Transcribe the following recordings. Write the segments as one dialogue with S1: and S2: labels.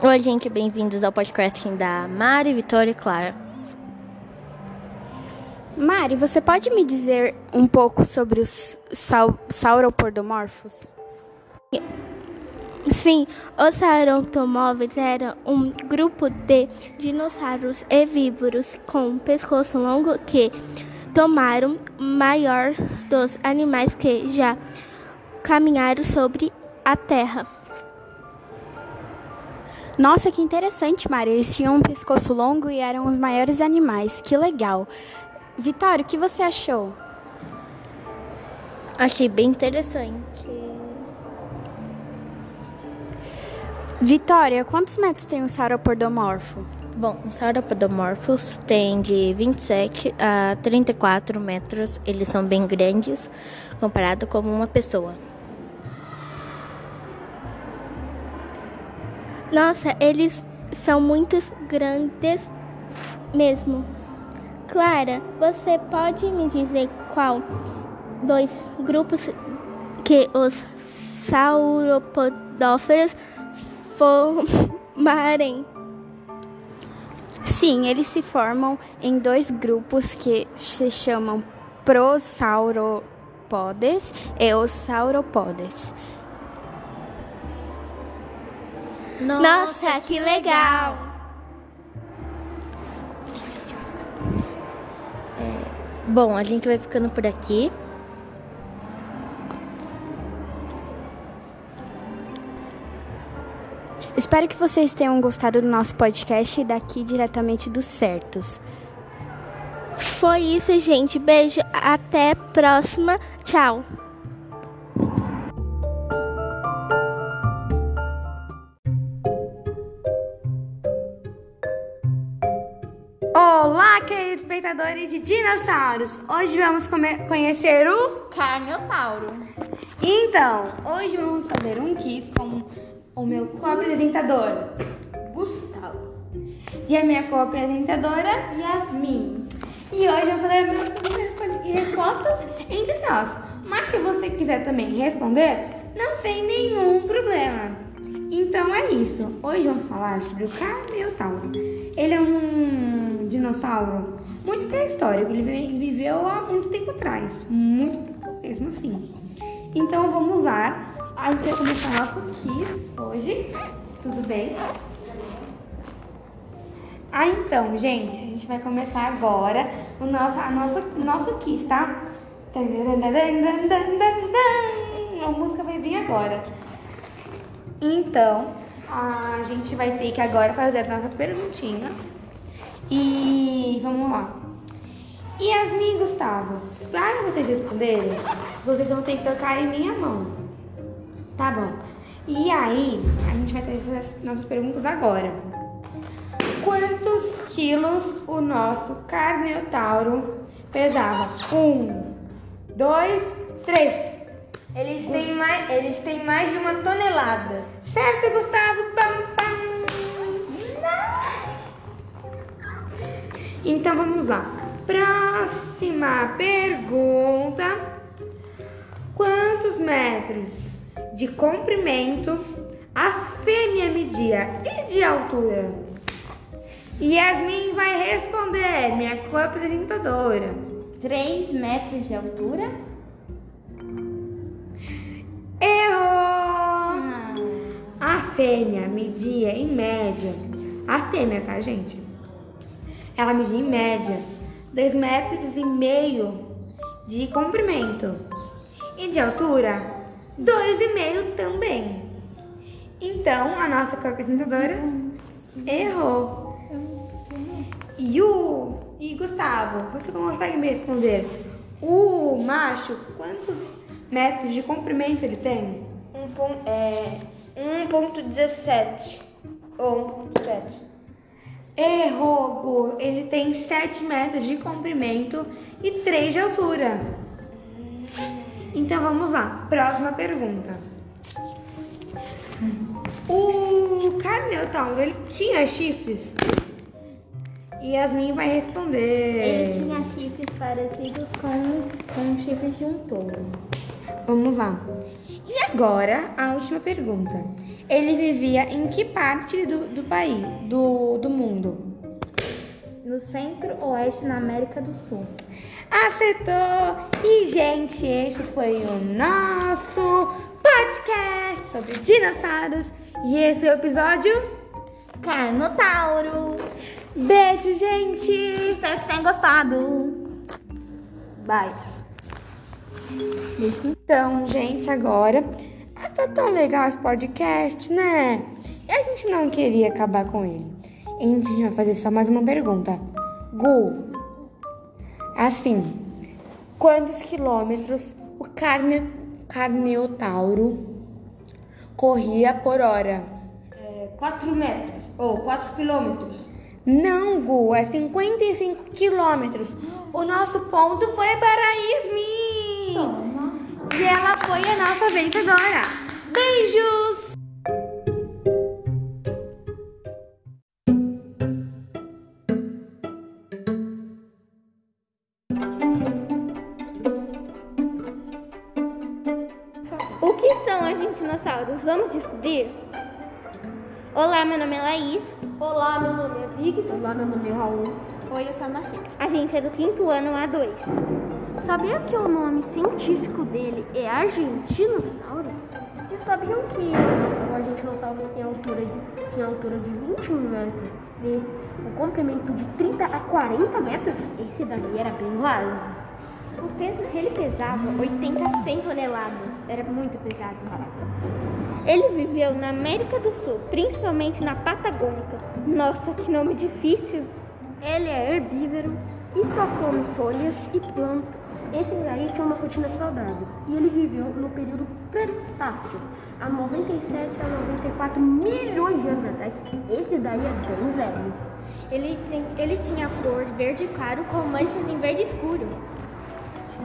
S1: Oi, gente, bem-vindos ao podcast da Mari, Vitória e Clara.
S2: Mari, você pode me dizer um pouco sobre os sau sauropodomorfos?
S3: Sim, os sauropodomorfos eram um grupo de dinossauros herbívoros com pescoço longo que tomaram maior dos animais que já caminharam sobre a Terra.
S2: Nossa, que interessante, Mari. Eles tinham um pescoço longo e eram os maiores animais. Que legal. Vitória, o que você achou?
S1: Achei bem interessante.
S2: Vitória, quantos metros tem um sauropodomorfo?
S1: Bom, os sauropodomorfos têm de 27 a 34 metros. Eles são bem grandes comparado com uma pessoa.
S3: Nossa, eles são muito grandes mesmo. Clara, você pode me dizer qual dois grupos que os sauropodóferos formarem?
S2: Sim, eles se formam em dois grupos que se chamam prosauropodes e os sauropodes.
S3: Nossa, que legal!
S1: É, bom, a gente vai ficando por aqui.
S2: Espero que vocês tenham gostado do nosso podcast daqui diretamente dos certos.
S3: Foi isso, gente. Beijo. Até próxima. Tchau.
S4: Olá, queridos espectadores de dinossauros! Hoje vamos conhecer o
S5: Carnotauro.
S4: Então, hoje vamos fazer um quiz com o meu co-apresentador, Gustavo, e a minha co-apresentadora,
S5: Yasmin.
S4: E hoje vamos fazer perguntas e respostas entre nós. Mas se você quiser também responder, não tem nenhum problema. Então é isso. Hoje vamos falar sobre o Carnotauro. Ele é um dinossauro muito pré-histórico. Ele viveu há muito tempo atrás. Muito tempo mesmo assim. Então vamos lá. A gente vai começar nosso quiz hoje. Tudo bem? Ah, então, gente, a gente vai começar agora o nosso, a nossa, nosso quiz, tá? A música vai vir agora. Então, a gente vai ter que agora fazer as nossas perguntinhas. E vamos lá. Yasmin e Gustavo, para vocês responderem, vocês vão ter que tocar em minha mão. Tá bom. E aí, a gente vai fazer as nossas perguntas agora. Quantos quilos o nosso carneotauro pesava? Um, dois, três.
S5: Eles têm mais, eles têm mais de uma tonelada.
S4: Certo, Gustavo? Então vamos lá. Próxima pergunta. Quantos metros de comprimento a fêmea media e de altura? Yasmin vai responder, minha co-apresentadora.
S5: 3 metros de altura?
S4: Errou! A fêmea media em média. A fêmea, tá, gente? Ela media em média 2 metros e meio de comprimento. E de altura, 2,5 também. Então, a nossa apresentadora errou. E o e Gustavo, você consegue me responder? O macho, quantos metros de comprimento ele tem?
S5: Um pon, é, 1.17 ou 1.7.
S4: Errou, Gu. Ele tem 7 metros de comprimento e 3 de altura. Então vamos lá. Próxima pergunta. O Carneotauro, ele tinha chifres? Yasmin vai responder.
S3: Ele tinha chifres parecidos com, com chifres de um touro.
S4: Vamos lá. E agora, a última pergunta. Ele vivia em que parte do, do país, do, do mundo?
S6: Centro-oeste, na América do Sul.
S4: Acertou! E, gente, esse foi o nosso podcast sobre dinossauros. E esse é o episódio
S6: Carnotauro.
S4: Beijo, gente!
S6: Espero que tenham gostado.
S4: Bye! Então, gente, agora ah, tá tão legal esse podcast, né? E a gente não queria acabar com ele. A gente vai fazer só mais uma pergunta. Gu, assim, quantos quilômetros o carne, carneotauro corria por hora?
S5: 4 metros, ou 4 quilômetros.
S4: Não, Gu, é 55 quilômetros. O nosso ponto foi para a Ismi. E ela foi a nossa vencedora. Beijos!
S7: Que são argentinossauros? Vamos descobrir? Olá, meu nome é Laís.
S6: Olá, meu nome é Victor. Olá, meu nome é Raul.
S8: Oi, eu sou a Mafia.
S7: A gente é do quinto ano A2.
S9: Sabia que o nome científico dele é Argentinosaurus?
S6: E sabiam que o Argentinosaurus tem altura de, tinha altura de 21 metros e o comprimento de 30 a 40 metros? Esse daí era bem largo.
S8: O peso ele pesava 80 a 100 toneladas. Era muito pesado.
S7: Ele viveu na América do Sul, principalmente na Patagônica. Nossa, que nome difícil!
S9: Ele é herbívoro e só come folhas e plantas.
S6: Esse daí tinha uma rotina saudável e ele viveu no período Cretáceo, há 97 a 94 milhões de anos atrás. Esse daí é bem velho.
S8: Ele, tem, ele tinha cor verde claro com manchas em verde escuro.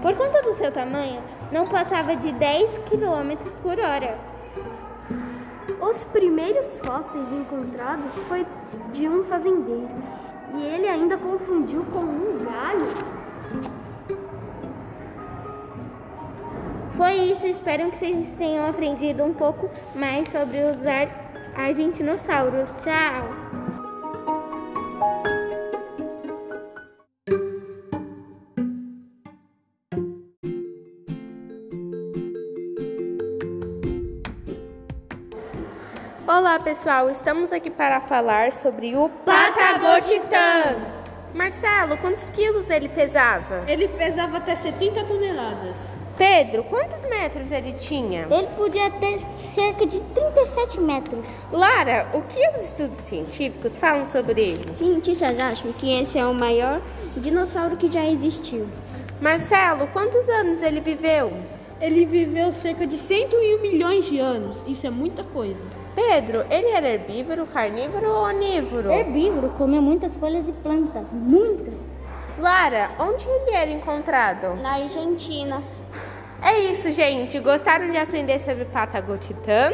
S7: Por conta do seu tamanho, não passava de 10 km por hora.
S9: Os primeiros fósseis encontrados foi de um fazendeiro e ele ainda confundiu com um galho.
S7: Foi isso, espero que vocês tenham aprendido um pouco mais sobre os ar argentinossauros. Tchau!
S10: Olá pessoal, estamos aqui para falar sobre o Patagotitã. Marcelo, quantos quilos ele pesava?
S11: Ele pesava até 70 toneladas.
S10: Pedro, quantos metros ele tinha?
S12: Ele podia ter cerca de 37 metros.
S10: Lara, o que os estudos científicos falam sobre ele?
S9: Cientistas acham que esse é o maior dinossauro que já existiu.
S10: Marcelo, quantos anos ele viveu?
S11: Ele viveu cerca de 101 milhões de anos. Isso é muita coisa.
S10: Pedro, ele era herbívoro, carnívoro ou onívoro?
S12: Herbívoro, comia muitas folhas e plantas, muitas.
S10: Lara, onde ele era encontrado?
S8: Na Argentina.
S10: É isso, gente. Gostaram de aprender sobre Patagotitã?